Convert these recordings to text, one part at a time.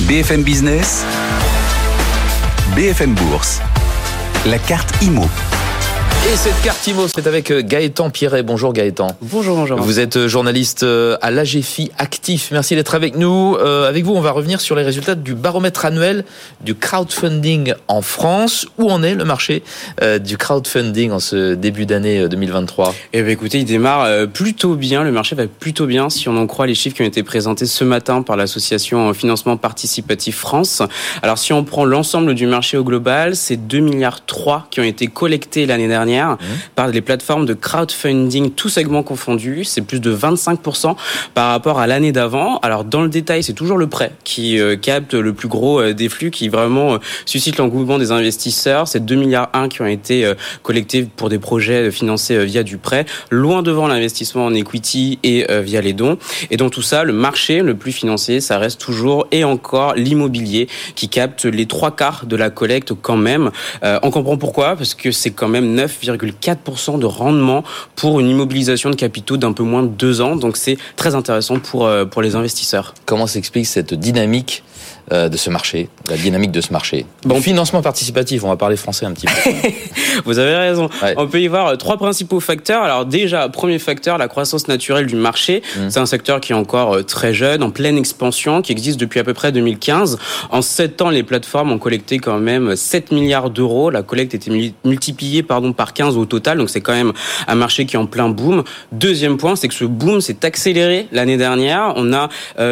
BFM Business, BFM Bourse, la carte IMO. Et cette carte IMO, c'est avec euh, Gaëtan Pierret. Bonjour Gaëtan. Bonjour, bonjour. Vous êtes euh, journaliste euh, à l'AGFI Actif. Merci d'être avec nous. avec vous, on va revenir sur les résultats du baromètre annuel du crowdfunding en France. Où en est le marché du crowdfunding en ce début d'année 2023 Eh bien, écoutez, il démarre plutôt bien. Le marché va plutôt bien si on en croit les chiffres qui ont été présentés ce matin par l'association Financement Participatif France. Alors, si on prend l'ensemble du marché au global, c'est 2 milliards 3 qui ont été collectés l'année dernière Mmh. par les plateformes de crowdfunding, tous segments confondus. C'est plus de 25% par rapport à l'année d'avant. Alors dans le détail, c'est toujours le prêt qui euh, capte le plus gros euh, des flux, qui vraiment euh, suscite l'engouement des investisseurs. C'est 2 milliards 1 qui ont été collectés pour des projets financés via du prêt, loin devant l'investissement en equity et via les dons. Et dans tout ça, le marché le plus financier, ça reste toujours et encore l'immobilier qui capte les trois quarts de la collecte quand même. on comprend pourquoi, parce que c'est quand même 9 9,4% de rendement pour une immobilisation de capitaux d'un peu moins de deux ans. Donc c'est très intéressant pour, euh, pour les investisseurs. Comment s'explique cette dynamique de ce marché, la dynamique de ce marché. Bon, financement participatif, on va parler français un petit peu. Vous avez raison. On peut y voir euh, trois principaux facteurs. Alors déjà, premier facteur, la croissance naturelle du marché. Mmh. C'est un secteur qui est encore euh, très jeune, en pleine expansion, qui existe depuis à peu près 2015. En sept ans, les plateformes ont collecté quand même 7 milliards d'euros. La collecte était multipliée pardon, par 15 au total, donc c'est quand même un marché qui est en plein boom. Deuxième point, c'est que ce boom s'est accéléré l'année dernière. On a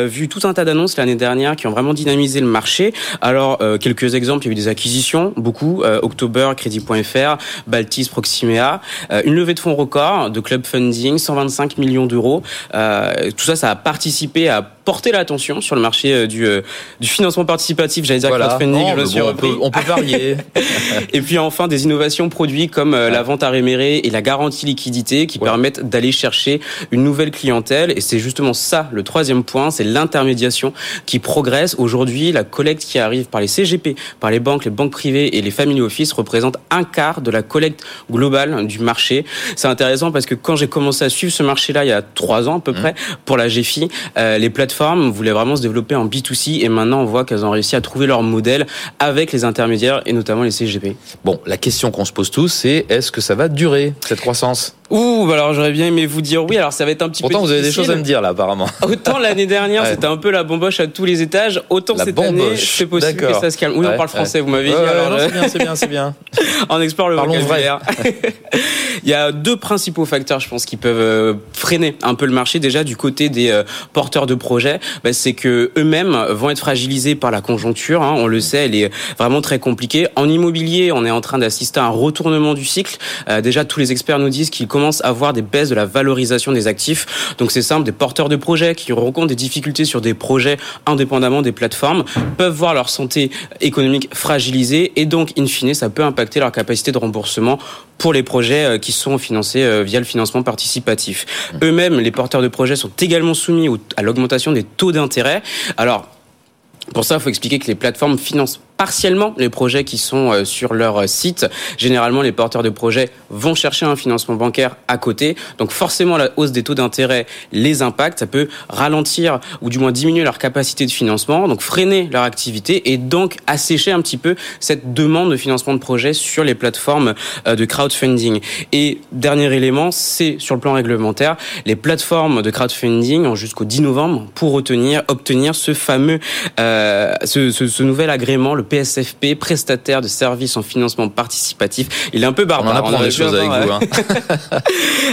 vu tout un tas d'annonces l'année dernière qui ont vraiment dynamisé le marché. Alors, euh, quelques exemples, il y a eu des acquisitions, beaucoup, euh, October, Crédit.fr, Baltis, Proximea, euh, une levée de fonds record de club funding, 125 millions d'euros. tout ça, ça a participé à porter l'attention sur le marché du, du financement participatif, j'allais dire crowdfunding, je on, peut, on peut varier. et puis enfin, des innovations produits comme la vente à réméré et la garantie liquidité qui permettent d'aller chercher une nouvelle clientèle. Et c'est justement ça, le troisième point, c'est l'intermédiation qui progresse aujourd'hui la collecte qui arrive par les CGP, par les banques, les banques privées et les family office représente un quart de la collecte globale du marché. C'est intéressant parce que quand j'ai commencé à suivre ce marché-là il y a trois ans à peu mmh. près pour la GFI, euh, les plateformes voulaient vraiment se développer en B2C et maintenant on voit qu'elles ont réussi à trouver leur modèle avec les intermédiaires et notamment les CGP. Bon, la question qu'on se pose tous, c'est est-ce que ça va durer cette croissance? Ouh, bah alors j'aurais bien aimé vous dire oui. Alors ça va être un petit peu. Pourtant, vous avez des choses à me dire là, apparemment. Autant l'année dernière, c'était un peu la bomboche à tous les étages. Autant cette année, c'est possible que ça se calme. Oui, on parle français. Vous m'avez dit. alors, c'est bien, c'est bien, c'est bien. on explore le Parlons vocabulaire. Il y a deux principaux facteurs, je pense, qui peuvent euh, freiner un peu le marché. Déjà, du côté des euh, porteurs de projets, bah, c'est que eux-mêmes vont être fragilisés par la conjoncture. Hein. On le sait, elle est vraiment très compliquée. En immobilier, on est en train d'assister à un retournement du cycle. Euh, déjà, tous les experts nous disent qu'ils commencent à voir des baisses de la valorisation des actifs. Donc c'est simple, des porteurs de projets qui rencontrent des difficultés sur des projets indépendamment des plateformes peuvent voir leur santé économique fragilisée et donc, in fine, ça peut impacter leur capacité de remboursement pour les projets qui sont financés euh, via le financement participatif. Eux-mêmes, les porteurs de projets sont également soumis à l'augmentation des taux d'intérêt. Alors, pour ça, il faut expliquer que les plateformes financent partiellement les projets qui sont euh, sur leur euh, site. Généralement, les porteurs de projets vont chercher un financement bancaire à côté. Donc forcément, la hausse des taux d'intérêt les impacte. Ça peut ralentir ou du moins diminuer leur capacité de financement, donc freiner leur activité et donc assécher un petit peu cette demande de financement de projets sur les plateformes euh, de crowdfunding. Et dernier élément, c'est sur le plan réglementaire, les plateformes de crowdfunding jusqu'au 10 novembre pour obtenir, obtenir ce fameux, ce, nouvel agrément, PSFP, prestataire de services en financement participatif. Il est un peu barbare. On en apprend des choses avec vous. Hein.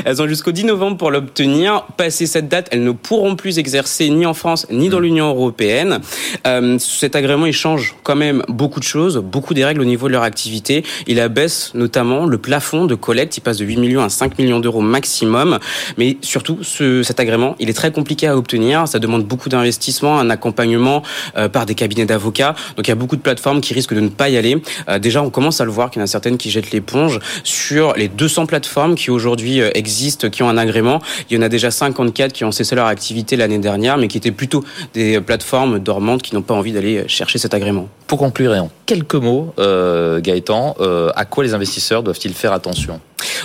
elles ont jusqu'au 10 novembre pour l'obtenir. Passé cette date, elles ne pourront plus exercer ni en France ni dans mm. l'Union européenne. Euh, cet agrément, il change quand même beaucoup de choses, beaucoup des règles au niveau de leur activité. Il abaisse notamment le plafond de collecte. Il passe de 8 millions à 5 millions d'euros maximum. Mais surtout, ce, cet agrément, il est très compliqué à obtenir. Ça demande beaucoup d'investissement, un accompagnement euh, par des cabinets d'avocats. Donc il y a beaucoup de plateformes qui risquent de ne pas y aller. Euh, déjà, on commence à le voir qu'il y en a certaines qui jettent l'éponge sur les 200 plateformes qui aujourd'hui euh, existent, qui ont un agrément. Il y en a déjà 54 qui ont cessé leur activité l'année dernière, mais qui étaient plutôt des plateformes dormantes qui n'ont pas envie d'aller chercher cet agrément. Pour conclure, et en quelques mots, euh, Gaëtan, euh, à quoi les investisseurs doivent-ils faire attention?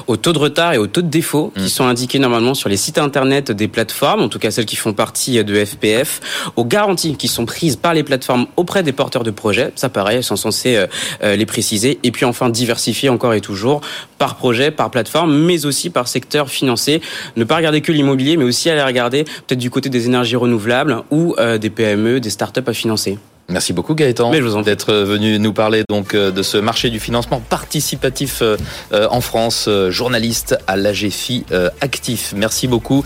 Au taux de retard et au taux de défaut qui mm. sont indiqués normalement sur les sites internet des plateformes, en tout cas celles qui font partie de FPF, aux garanties qui sont prises par les plateformes auprès des porteurs de projets, ça pareil, elles sont censées euh, les préciser, et puis enfin diversifier encore et toujours par projet, par plateforme, mais aussi par secteur financier. Ne pas regarder que l'immobilier, mais aussi aller regarder peut-être du côté des énergies renouvelables ou des PME, des startups à financer. Merci beaucoup Gaëtan d'être venu nous parler donc euh, de ce marché du financement participatif euh, euh, en France, journaliste à l'AGFI actif. Merci beaucoup.